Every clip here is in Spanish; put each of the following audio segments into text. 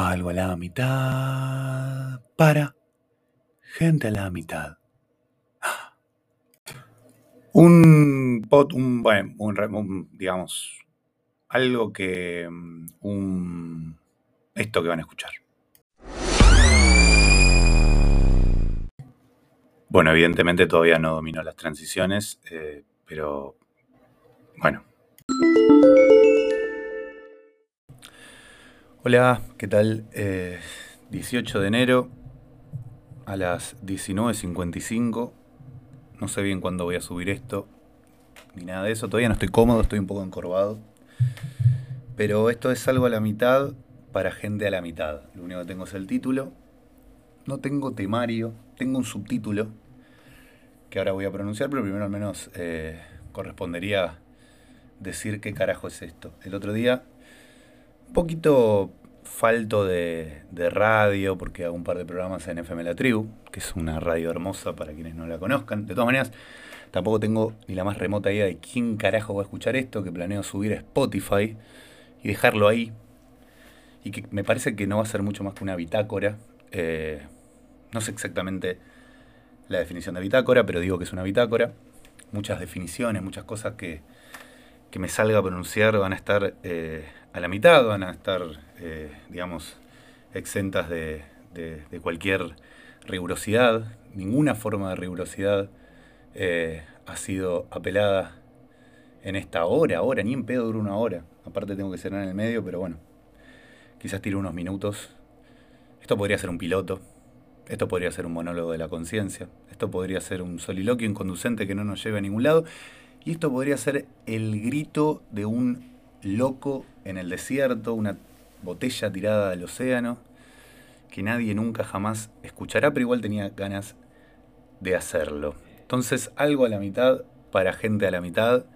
Algo a la mitad para gente a la mitad. Un pot, un, bueno, un, digamos, algo que, mm, un, esto que van a escuchar. Bueno, evidentemente todavía no domino las transiciones, eh, pero bueno. Hola, ¿qué tal? Eh, 18 de enero a las 19.55. No sé bien cuándo voy a subir esto, ni nada de eso. Todavía no estoy cómodo, estoy un poco encorvado. Pero esto es algo a la mitad para gente a la mitad. Lo único que tengo es el título. No tengo temario, tengo un subtítulo que ahora voy a pronunciar, pero primero al menos eh, correspondería decir qué carajo es esto. El otro día, un poquito falto de, de, radio, porque hago un par de programas en FM La Tribu, que es una radio hermosa para quienes no la conozcan. De todas maneras, tampoco tengo ni la más remota idea de quién carajo va a escuchar esto, que planeo subir a Spotify y dejarlo ahí. Y que me parece que no va a ser mucho más que una bitácora. Eh, no sé exactamente la definición de bitácora, pero digo que es una bitácora. Muchas definiciones, muchas cosas que, que me salga a pronunciar van a estar eh, a la mitad, van a estar, eh, digamos, exentas de, cualquier rigurosidad. Ninguna forma de rigurosidad eh, ha sido apelada en esta hora, hora, ni en pedo dura una hora. Aparte tengo que cerrar en el medio, pero bueno, quizás tire unos minutos. Esto podría ser un piloto, esto podría ser un monólogo de la conciencia, esto podría ser un soliloquio inconducente que no nos lleve a ningún lado, y esto podría ser el grito de un loco en el desierto, una botella tirada del océano, que nadie nunca jamás escuchará, pero igual tenía ganas de hacerlo. Entonces, algo a la mitad, para gente a la mitad,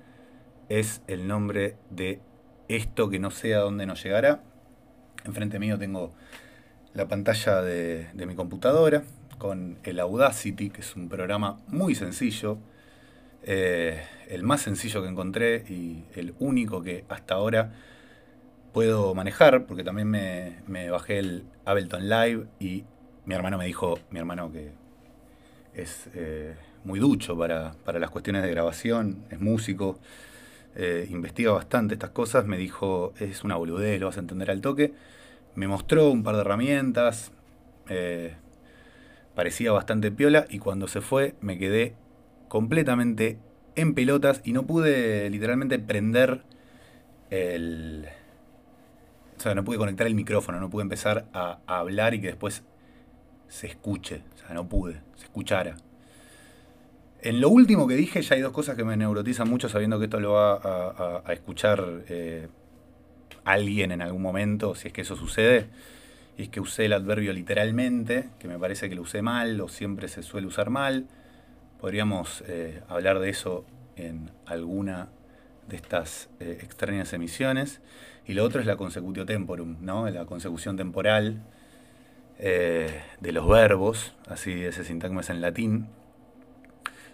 es el nombre de esto que no sé a dónde nos llegará. Enfrente mío tengo la pantalla de, mi computadora con el Audacity, que es un programa muy sencillo, eh, el más sencillo que encontré y el único que hasta ahora puedo manejar, porque también me, me, bajé el Ableton Live y mi hermano me dijo, mi hermano que es eh, muy ducho para, para, las cuestiones de grabación, es músico, eh, investiga bastante estas cosas, me dijo, es una boludez, lo vas a entender al toque. Me mostró un par de herramientas, eh, parecía bastante piola y cuando se fue me quedé completamente en pelotas y no pude literalmente prender el... O sea, no pude conectar el micrófono, no pude empezar a, hablar y que después se escuche. O sea, no pude, se escuchara. En lo último que dije ya hay dos cosas que me neurotizan mucho sabiendo que esto lo va a escuchar eh, alguien en algún momento, si es que eso sucede. Y es que usé el adverbio literalmente, que me parece que lo usé mal o siempre se suele usar mal. Podríamos eh, hablar de eso en alguna de estas eh, extrañas emisiones. Y lo otro es la consecutio temporum, ¿no? la consecución temporal eh, de los verbos, así ese sintagma es en latín.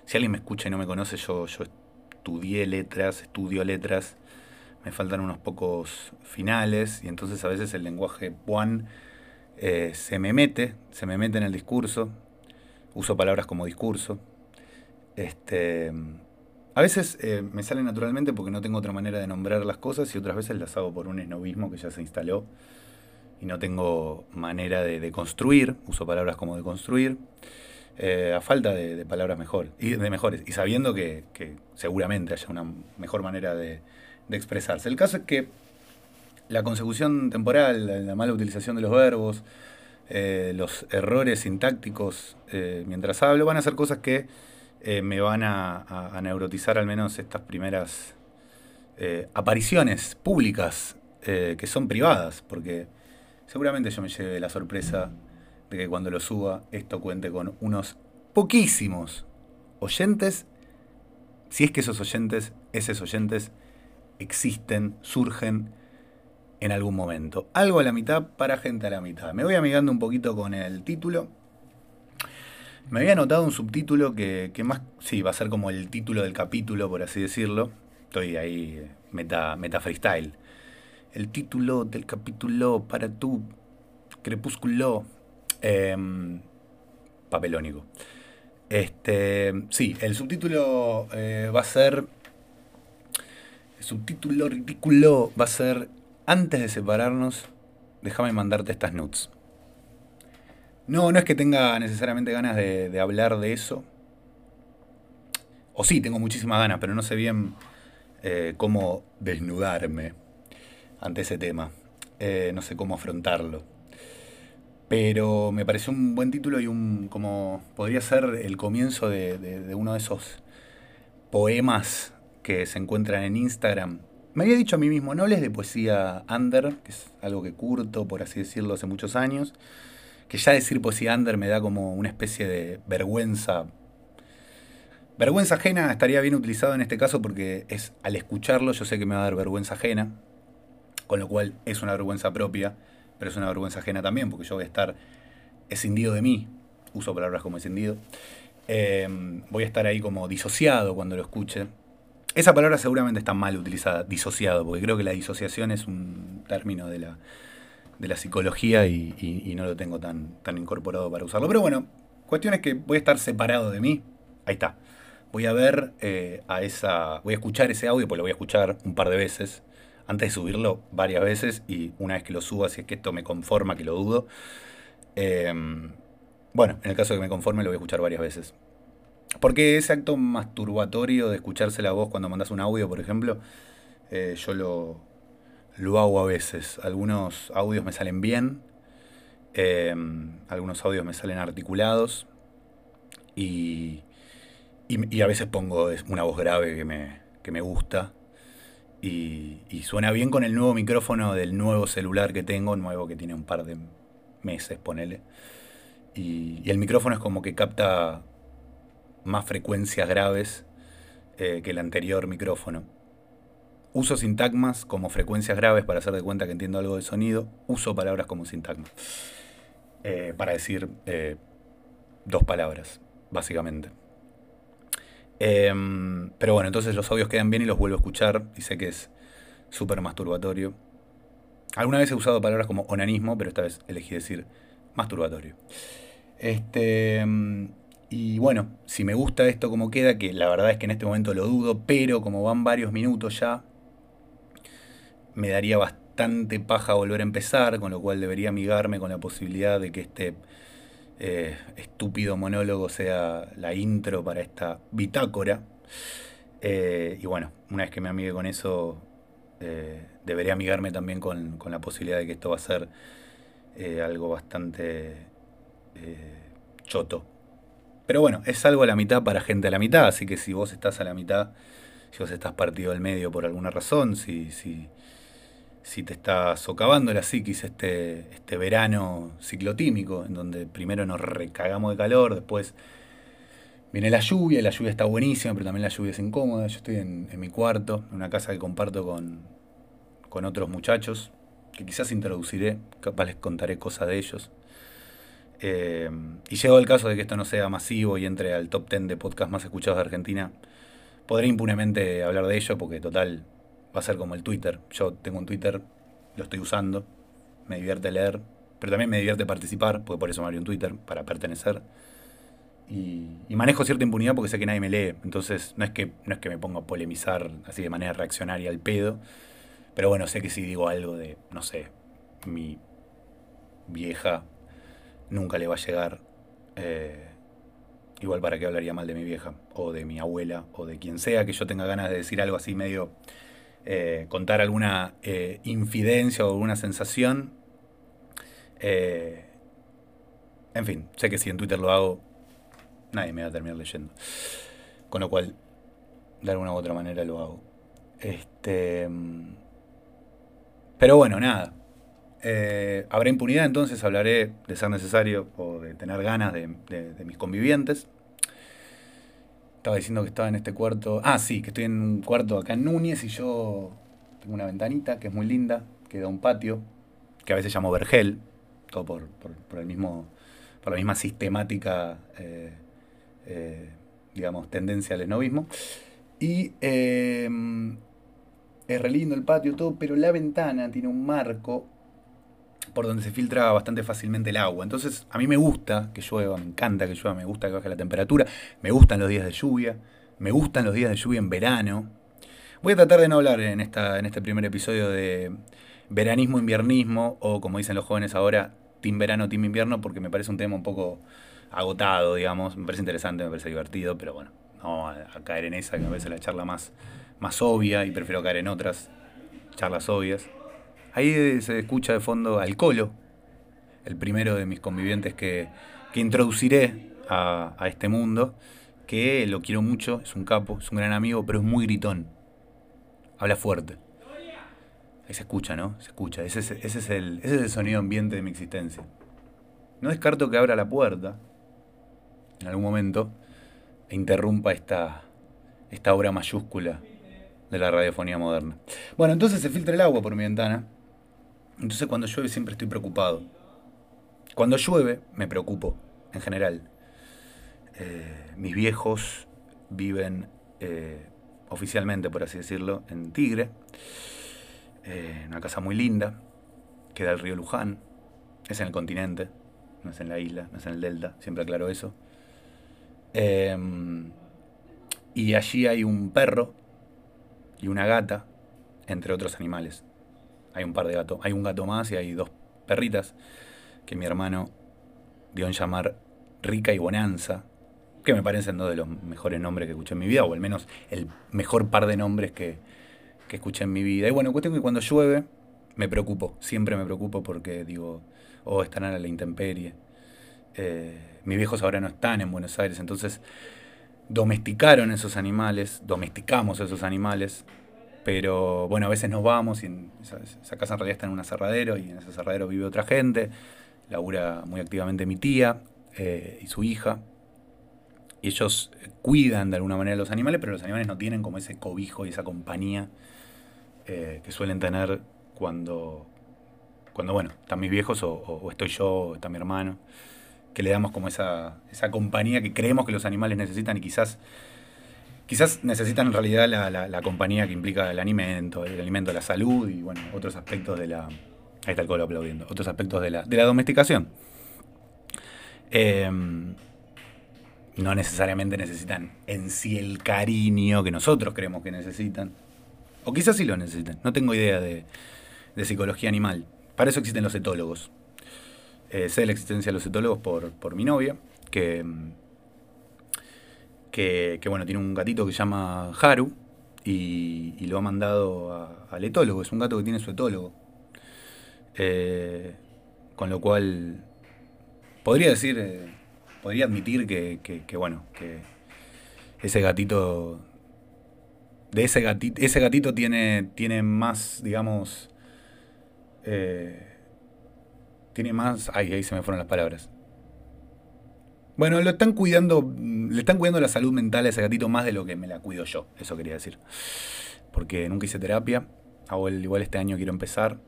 Si alguien me escucha y no me conoce, yo, yo estudié letras, estudio letras, me faltan unos pocos finales y entonces a veces el lenguaje puan eh, se me mete, se me mete en el discurso, uso palabras como discurso. Este, a veces eh, me sale naturalmente porque no tengo otra manera de nombrar las cosas y otras veces las hago por un esnovismo que ya se instaló y no tengo manera de, construir, uso palabras como de construir, eh, a falta de, palabras mejor, y de mejores, y sabiendo que, seguramente haya una mejor manera de, expresarse. El caso es que la consecución temporal, la mala utilización de los verbos, eh, los errores sintácticos mientras hablo, van a ser cosas que eh, me van a, neurotizar al menos estas primeras eh, apariciones públicas eh, que son privadas, porque seguramente yo me lleve la sorpresa de que cuando lo suba esto cuente con unos poquísimos oyentes, si es que esos oyentes, esos oyentes existen, surgen en algún momento. Algo a la mitad para gente a la mitad. Me voy amigando un poquito con el título. Me había anotado un subtítulo que, que, más, sí, va a ser como el título del capítulo, por así decirlo. Estoy ahí, meta, meta freestyle. El título del capítulo para tu Crepúsculo. Em, papelónico. Este, sí, el subtítulo eh, va a ser. El subtítulo ridículo va a ser. Antes de separarnos, déjame mandarte estas notes. No, no es que tenga necesariamente ganas de, hablar de eso. O sí, tengo muchísimas ganas, pero no sé bien eh, cómo desnudarme ante ese tema. Eh, no sé cómo afrontarlo. Pero me pareció un buen título y un. como. podría ser el comienzo de, uno de esos poemas que se encuentran en Instagram. Me había dicho a mí mismo, no hables de poesía under, que es algo que curto, por así decirlo, hace muchos años. Que ya decir poesía under me da como una especie de vergüenza. Vergüenza ajena estaría bien utilizado en este caso porque es al escucharlo yo sé que me va a dar vergüenza ajena, con lo cual es una vergüenza propia pero es una vergüenza ajena también, porque yo voy a estar escindido de mí, uso palabras como escindido, em, voy a estar ahí como disociado cuando lo escuche. Esa palabra seguramente está mal utilizada, disociado, porque creo que la disociación es un término de la, de la psicología y, no lo tengo tan, tan incorporado para usarlo. Pero bueno, cuestión es que voy a estar separado de mí. Ahí está. Voy a ver eh, a esa. Voy a escuchar ese audio, pues lo voy a escuchar un par de veces antes de subirlo varias veces y una vez que lo suba, si es que esto me conforma, que lo dudo. Em, bueno, en el caso de que me conforme, lo voy a escuchar varias veces. Porque ese acto masturbatorio de escucharse la voz cuando mandas un audio, por ejemplo, eh, yo lo, lo hago a veces. Algunos audios me salen bien, em, algunos audios me salen articulados y, y, a veces pongo una voz grave que me, que me gusta y, suena bien con el nuevo micrófono del nuevo celular que tengo, nuevo que tiene un par de meses, ponele. Y, el micrófono es como que capta más frecuencias graves eh, que el anterior micrófono. Uso sintagmas como frecuencias graves para hacer de cuenta que entiendo algo de sonido. Uso palabras como sintagmas. Eh, para decir eh, dos palabras, básicamente. Em, pero bueno, entonces los audios quedan bien y los vuelvo a escuchar y sé que es súper masturbatorio. Alguna vez he usado palabras como onanismo, pero esta vez elegí decir masturbatorio. Este, em, y bueno, si me gusta esto como queda, que la verdad es que en este momento lo dudo, pero como van varios minutos ya, me daría bastante paja volver a empezar, con lo cual debería amigarme con la posibilidad de que este eh, estúpido monólogo sea la intro para esta bitácora. Eh, y bueno, una vez que me amigue con eso, eh, debería amigarme también con, la posibilidad de que esto va a ser algo bastante choto. Pero bueno, es algo a la mitad para gente a la mitad, así que si vos estás a la mitad, si vos estás partido al medio por alguna razón, si, si, si te está socavando la psiquis este, este verano ciclotímico, en donde primero nos recagamos de calor, después viene la lluvia, la lluvia está buenísima, pero también la lluvia es incómoda. Yo estoy en, mi cuarto, en una casa que comparto con, con otros muchachos, que quizás introduciré, capaz les contaré cosas de ellos. Eh, y llegó el caso de que esto no sea masivo y entre al top 10 de podcasts más escuchados de Argentina, podré impunemente hablar de ello porque total va a ser como el Twitter. Yo tengo un Twitter, lo estoy usando, me divierte leer, pero también me divierte participar, porque por eso me abrí un Twitter, para pertenecer. Y, manejo cierta impunidad porque sé que nadie me lee. Entonces no es que, no es que me ponga a polemizar así de manera reaccionaria al pedo. Pero bueno, sé que si digo algo de, no sé, mi vieja nunca le va a llegar. Eh, igual para qué hablaría mal de mi vieja, o de mi abuela, o de quien sea que yo tenga ganas de decir algo así medio eh, contar alguna eh, infidencia o alguna sensación. Eh, en fin, sé que si en Twitter lo hago, nadie me va a terminar leyendo. Con lo cual, de alguna u otra manera lo hago. Este. Pero bueno, nada. habrá impunidad, entonces hablaré de ser necesario o de tener ganas de mis convivientes. Estaba diciendo que estaba en este cuarto. Ah, sí, que estoy en un cuarto acá en Núñez y yo tengo una ventanita que es muy linda, que da un patio, que a veces llamo vergel, todo por, por, el mismo, por la misma sistemática, eh, eh, digamos, tendencia al esnovismo. Y eh, es re lindo el patio, todo, pero la ventana tiene un marco por donde se filtra bastante fácilmente el agua. Entonces, a mí me gusta que llueva, me encanta que llueva, me gusta que baje la temperatura, me gustan los días de lluvia, me gustan los días de lluvia en verano. Voy a tratar de no hablar en, esta, en este primer episodio de veranismo, inviernismo, o como dicen los jóvenes ahora, team verano, team invierno, porque me parece un tema un poco agotado, digamos. Me parece interesante, me parece divertido, pero bueno, no a, caer en esa, que me parece la charla más, más obvia y prefiero caer en otras charlas obvias. Ahí se escucha de fondo al Colo, el primero de mis convivientes que, que introduciré a, a, este mundo, que lo quiero mucho, es un capo, es un gran amigo, pero es muy gritón. Habla fuerte. Ahí se escucha, ¿no? Se escucha. Ese es, ese es, el, ese es el sonido ambiente de mi existencia. No descarto que abra la puerta en algún momento e interrumpa esta, esta obra mayúscula de la radiofonía moderna. Bueno, entonces se filtra el agua por mi ventana. Entonces cuando llueve siempre estoy preocupado. Cuando llueve me preocupo, en general. Eh, mis viejos viven eh, oficialmente, por así decirlo, en Tigre. Eh, una casa muy linda. Queda el río Luján. Es en el continente, no es en la isla, no es en el delta. Siempre aclaro eso. y allí hay un perro y una gata, entre otros animales. Hay un par de gatos, hay un gato más y hay dos perritas que mi hermano dio en llamar Rica y Bonanza, que me parecen dos de los mejores nombres que escuché en mi vida, o al menos el mejor par de nombres que, que escuché en mi vida. Y bueno, cuestión que cuando llueve me preocupo, siempre me preocupo porque digo, oh, están a la intemperie. Eh, mis viejos ahora no están en Buenos Aires, entonces domesticaron esos animales, domesticamos esos animales, pero bueno, a veces nos vamos y esa, casa en realidad está en un aserradero y en ese aserradero vive otra gente, labura muy activamente mi tía eh, y su hija, y ellos cuidan de alguna manera los animales, pero los animales no tienen como ese cobijo y esa compañía eh, que suelen tener cuando, cuando, bueno, están mis viejos o, o estoy yo o está mi hermano que le damos como esa, esa compañía que creemos que los animales necesitan y quizás quizás necesitan en realidad la, compañía que implica el alimento, el alimento, la salud y bueno, otros aspectos de la. Ahí está el colo aplaudiendo. Otros aspectos de la, de la domesticación. Em, no necesariamente necesitan en sí el cariño que nosotros creemos que necesitan. O quizás sí lo necesitan. No tengo idea de, de psicología animal. Para eso existen los etólogos. Eh, sé la existencia de los etólogos por, por mi novia, que, que, bueno, tiene un gatito que se llama Haru y, lo ha mandado al etólogo. Es un gato que tiene su etólogo. Eh, con lo cual, podría decir, eh, podría admitir que, que, bueno, que ese gatito, de ese gatito, ese gatito tiene, tiene más, digamos, tiene más. Ay, ahí se me fueron las palabras. Bueno, lo están cuidando. Le están cuidando la salud mental a ese gatito más de lo que me la cuido yo. Eso quería decir. Porque nunca hice terapia. igual este año quiero empezar.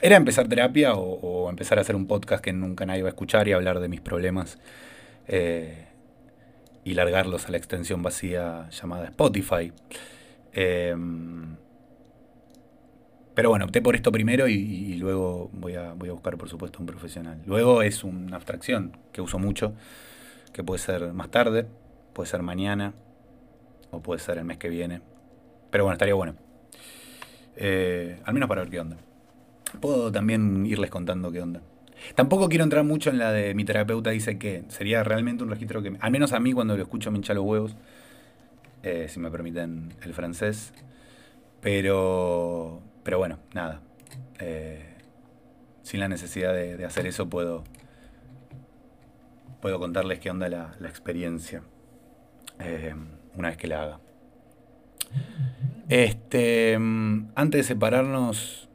Era empezar terapia o, empezar a hacer un podcast que nunca nadie va a escuchar y hablar de mis problemas. Eh, y largarlos a la extensión vacía llamada Spotify. Eh, pero bueno, opté por esto primero y, luego voy a, voy a buscar, por supuesto, un profesional. Luego es una abstracción que uso mucho, que puede ser más tarde, puede ser mañana o puede ser el mes que viene. Pero bueno, estaría bueno. Eh, al menos para ver qué onda. Puedo también irles contando qué onda. Tampoco quiero entrar mucho en la de mi terapeuta dice que sería realmente un registro que, al menos a mí cuando lo escucho me hincha los huevos, eh, si me permiten el francés. Pero pero bueno, nada. Eh, sin la necesidad de, hacer eso puedo, puedo contarles qué onda la, experiencia eh, una vez que la haga. Este, mm, antes de separarnos,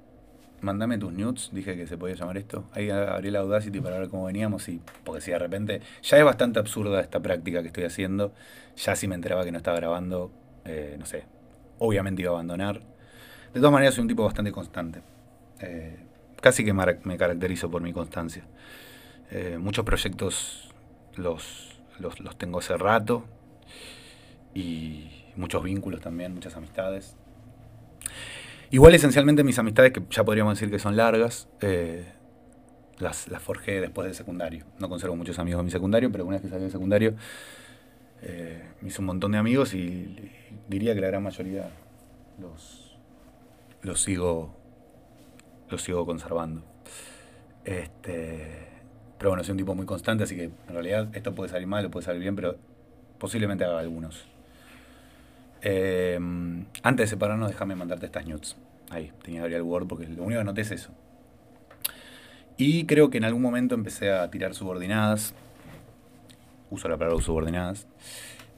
mandame tus nudes, dije que se podía llamar esto. Ahí abrí la Audacity para ver cómo veníamos y porque si de repente ya es bastante absurda esta práctica que estoy haciendo, ya si me enteraba que no estaba grabando, eh, no sé, obviamente iba a abandonar. De todas maneras, soy un tipo bastante constante. Eh, casi que me caracterizo por mi constancia. Eh, muchos proyectos los, los, tengo hace rato y muchos vínculos también, muchas amistades. Igual esencialmente mis amistades, que ya podríamos decir que son largas, eh, las, las forjé después del secundario. No conservo muchos amigos de mi secundario, pero una vez que salí del secundario me hice un montón de amigos y diría que la gran mayoría los, los sigo los sigo conservando. Este, pero bueno, soy un tipo muy constante, así que en realidad esto puede salir mal o puede salir bien, pero posiblemente haga algunos. Eh, antes de separarnos, déjame mandarte estas nudes. Ahí, tenía que abrir el Word porque lo único que noté es eso. Y creo que en algún momento empecé a tirar subordinadas. Uso la palabra subordinadas.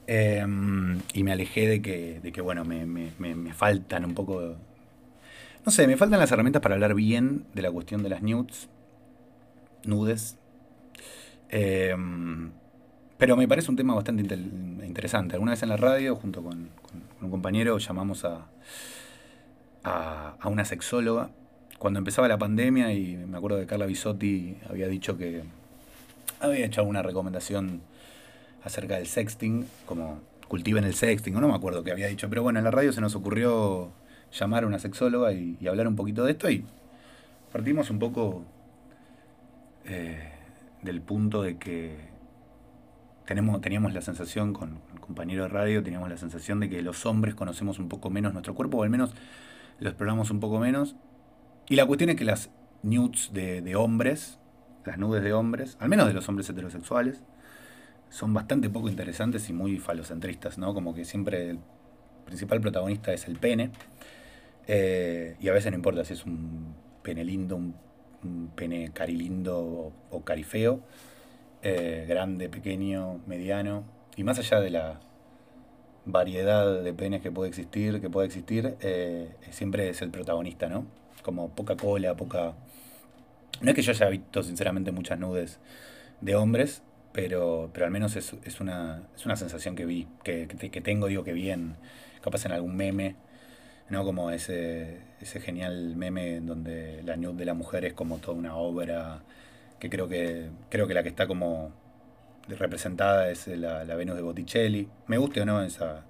Em, y me alejé de que, de que bueno, me, me, faltan un poco. No sé, me faltan las herramientas para hablar bien de la cuestión de las nudes. Nudes. Em, pero me parece un tema bastante interesante. Alguna vez en la radio, junto con, un compañero, llamamos a, a, a una sexóloga cuando empezaba la pandemia y me acuerdo que Carla Bisotti había dicho que había hecho alguna recomendación acerca del sexting, como cultiven el sexting, no me acuerdo qué había dicho, pero bueno, en la radio se nos ocurrió llamar a una sexóloga y, hablar un poquito de esto y partimos un poco eh, del punto de que tenemos, teníamos la sensación con el compañero de radio, teníamos la sensación de que los hombres conocemos un poco menos nuestro cuerpo, o al menos lo exploramos un poco menos, y la cuestión es que las nudes de, hombres, las nudes de hombres, al menos de los hombres heterosexuales, son bastante poco interesantes y muy falocentristas, ¿no? Como que siempre el principal protagonista es el pene. Eh, y a veces no importa si es un pene lindo, un, pene carilindo o, o carifeo, eh, grande, pequeño, mediano. Y más allá de la variedad de penes que puede existir, que puede existir, eh, siempre es el protagonista, ¿no? como poca cola, poca... No es que yo haya visto sinceramente muchas nudes de hombres, pero, pero al menos es, es, una, es una sensación que vi, que, que, tengo, digo que vi en, capaz en algún meme, ¿no? Como ese, ese genial meme donde la nude de la mujer es como toda una obra, que creo que, creo que la que está como representada es la, la Venus de Botticelli. Me guste o no esa,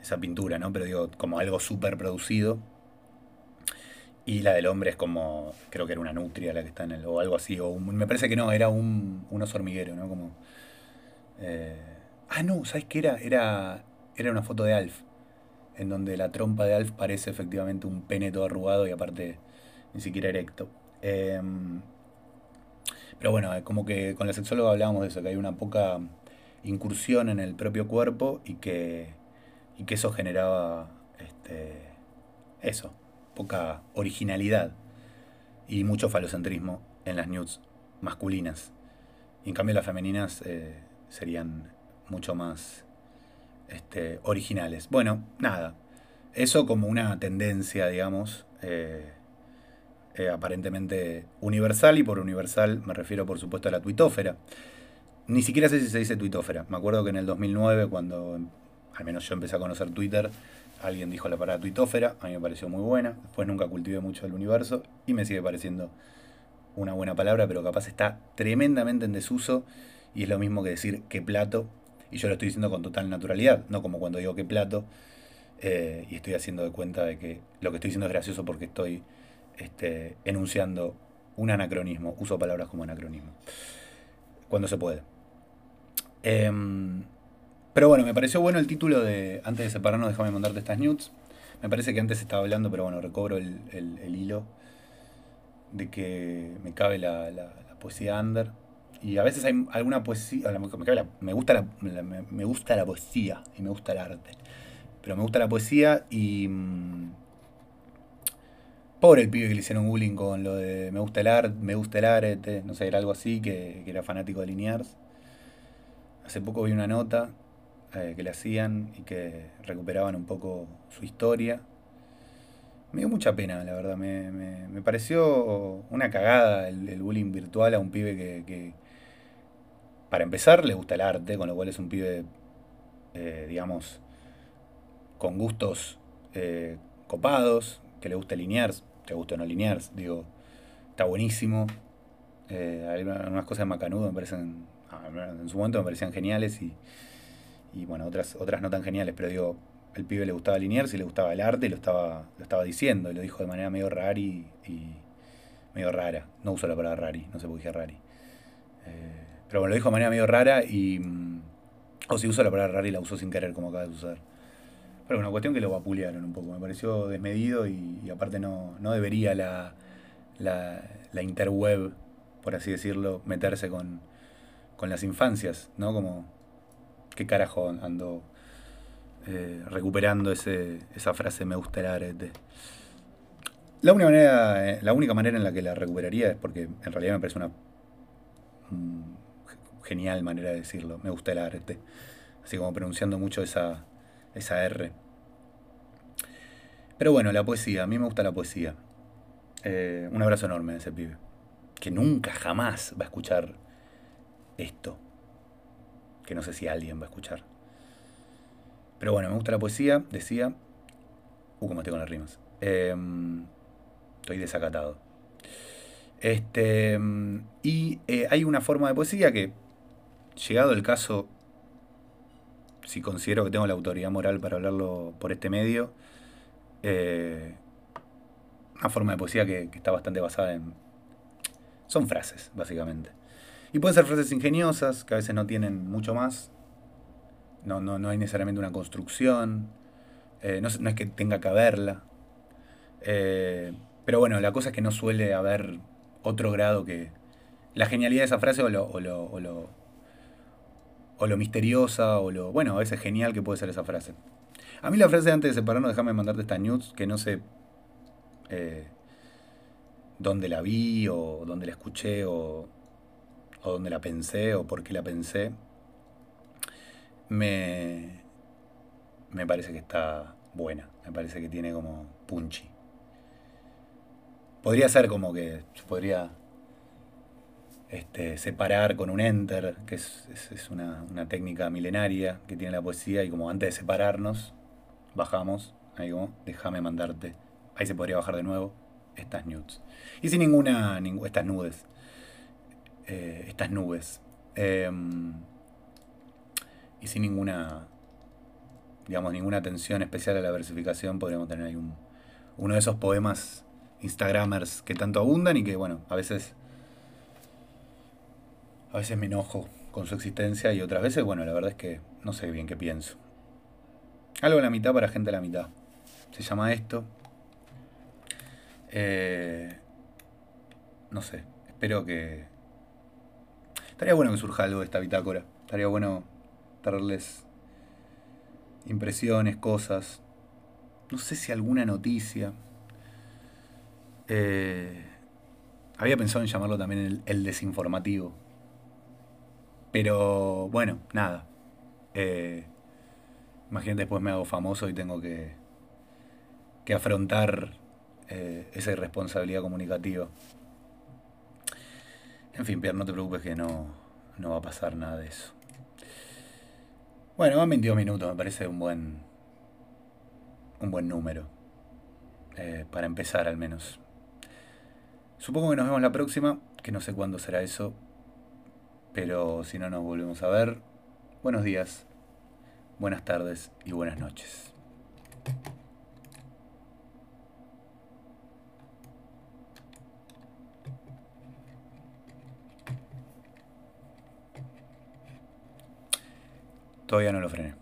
esa, pintura, ¿no? Pero digo, como algo súper producido. Y la del hombre es como, creo que era una nutria la que está en el, o algo así, o me parece que no, era un, un hormiguero, ¿no? Como, eh, ah, no, ¿sabes qué era? Era, era una foto de Alf, en donde la trompa de Alf parece efectivamente un pene todo arrugado y aparte ni siquiera erecto. Em, pero bueno, como que con la sexóloga hablábamos de eso, que hay una poca incursión en el propio cuerpo y que, y que eso generaba este, eso, poca originalidad y mucho falocentrismo en las nudes masculinas. Y en cambio las femeninas eh, serían mucho más este, originales. Bueno, nada. Eso como una tendencia, digamos, eh, eh, aparentemente universal, y por universal me refiero por supuesto a la tuitófera. Ni siquiera sé si se dice tuitófera. Me acuerdo que en el 2009, cuando al menos yo empecé a conocer Twitter, alguien dijo la palabra tuitófera, a mí me pareció muy buena, después nunca cultivé mucho el universo y me sigue pareciendo una buena palabra, pero capaz está tremendamente en desuso y es lo mismo que decir qué plato, y yo lo estoy diciendo con total naturalidad, no como cuando digo qué plato, eh, y estoy haciendo de cuenta de que lo que estoy diciendo es gracioso porque estoy este, enunciando un anacronismo, uso palabras como anacronismo, cuando se puede. Em, pero bueno, me pareció bueno el título de Antes de separarnos, déjame mandarte estas nudes. Me parece que antes estaba hablando, pero bueno, recobro el, hilo de que me cabe la, poesía under. Y a veces hay alguna poesía. Me, gusta la, me gusta la poesía y me gusta el arte. Pero me gusta la poesía y. Mm, pobre el pibe que le hicieron bullying con lo de me gusta el arte, me gusta el arte, no sé, era algo así, que, que era fanático de Liniers. Hace poco vi una nota eh, que le hacían y que recuperaban un poco su historia. Me dio mucha pena, la verdad. Me, me, pareció una cagada el, bullying virtual a un pibe que, para empezar, le gusta el arte, con lo cual es un pibe, eh, digamos, con gustos eh, copados, que le gusta Liniers, te gusta no Liniers, digo, está buenísimo. hay unas cosas de Macanudo me parecen, ah, en su momento me parecían geniales y y bueno, otras, otras no tan geniales, pero digo, el pibe le gustaba Liniers y le gustaba el arte y lo estaba, lo estaba diciendo, y lo dijo de manera medio rara y, medio rara. No uso la palabra rari, no sé por qué dije rari. Eh, pero bueno, lo dijo de manera medio rara y. Mm, o si uso la palabra rari la usó sin querer, como acaba de usar. Pero bueno, cuestión que lo vapulearon un poco. Me pareció desmedido y, aparte no, no debería la, la, interweb, por así decirlo, meterse con, con las infancias, ¿no? Como. ¿Qué carajo ando eh, recuperando ese, esa frase me gusta el arete? La única, manera, eh, la única manera en la que la recuperaría es porque en realidad me parece una genial manera de decirlo. Me gusta el arte. Así como pronunciando mucho esa, esa R. Pero bueno, la poesía. A mí me gusta la poesía. Eh, un abrazo enorme a ese pibe. Que nunca, jamás va a escuchar esto. Que no sé si alguien va a escuchar. Pero bueno, me gusta la poesía, decía. Uh, como estoy con las rimas. Em, estoy desacatado. Este, y eh, hay una forma de poesía que llegado el caso, si considero que tengo la autoridad moral para hablarlo por este medio, eh, una forma de poesía que, está bastante basada en... Son frases, básicamente. Y pueden ser frases ingeniosas, que a veces no tienen mucho más. No, no, no hay necesariamente una construcción. Eh, no, es que tenga que haberla. Eh, pero bueno, la cosa es que no suele haber otro grado que la genialidad de esa frase o lo o lo misteriosa, o lo. Bueno, a veces genial que puede ser esa frase. A mí la frase antes de separarnos, déjame mandarte esta news, que no sé eh, dónde la vi, o dónde la escuché, o, o dónde la pensé, o por qué la pensé. Me, me parece que está buena, me parece que tiene como punchy. Podría ser como que podría este, separar con un enter, que es, una, técnica milenaria que tiene la poesía, y como antes de separarnos, bajamos, ahí como, déjame mandarte, ahí se podría bajar de nuevo, estas nudes. Y sin ninguna, estas nubes, eh, estas nubes, em, y sin ninguna, digamos, ninguna atención especial a la versificación, podríamos tener ahí un, uno de esos poemas Instagramers que tanto abundan y que, bueno, a veces a veces me enojo con su existencia y otras veces, bueno, la verdad es que no sé bien qué pienso. Algo en la mitad para gente a la mitad. Se llama esto. Eh, no sé, espero que... Estaría bueno que surja algo de esta bitácora. Estaría bueno darles impresiones, cosas. No sé si alguna noticia. Eh, había pensado en llamarlo también el desinformativo. Pero bueno, nada. Eh, imagínate después me hago famoso y tengo que, que afrontar eh, esa irresponsabilidad comunicativa. En fin, Pierre, no te preocupes que no, no va a pasar nada de eso. Bueno, van 22 minutos, me parece un buen, un buen número. Eh, para empezar al menos. Supongo que nos vemos la próxima, que no sé cuándo será eso, pero si no nos volvemos a ver, buenos días, buenas tardes y buenas noches. Todavía no lo frené.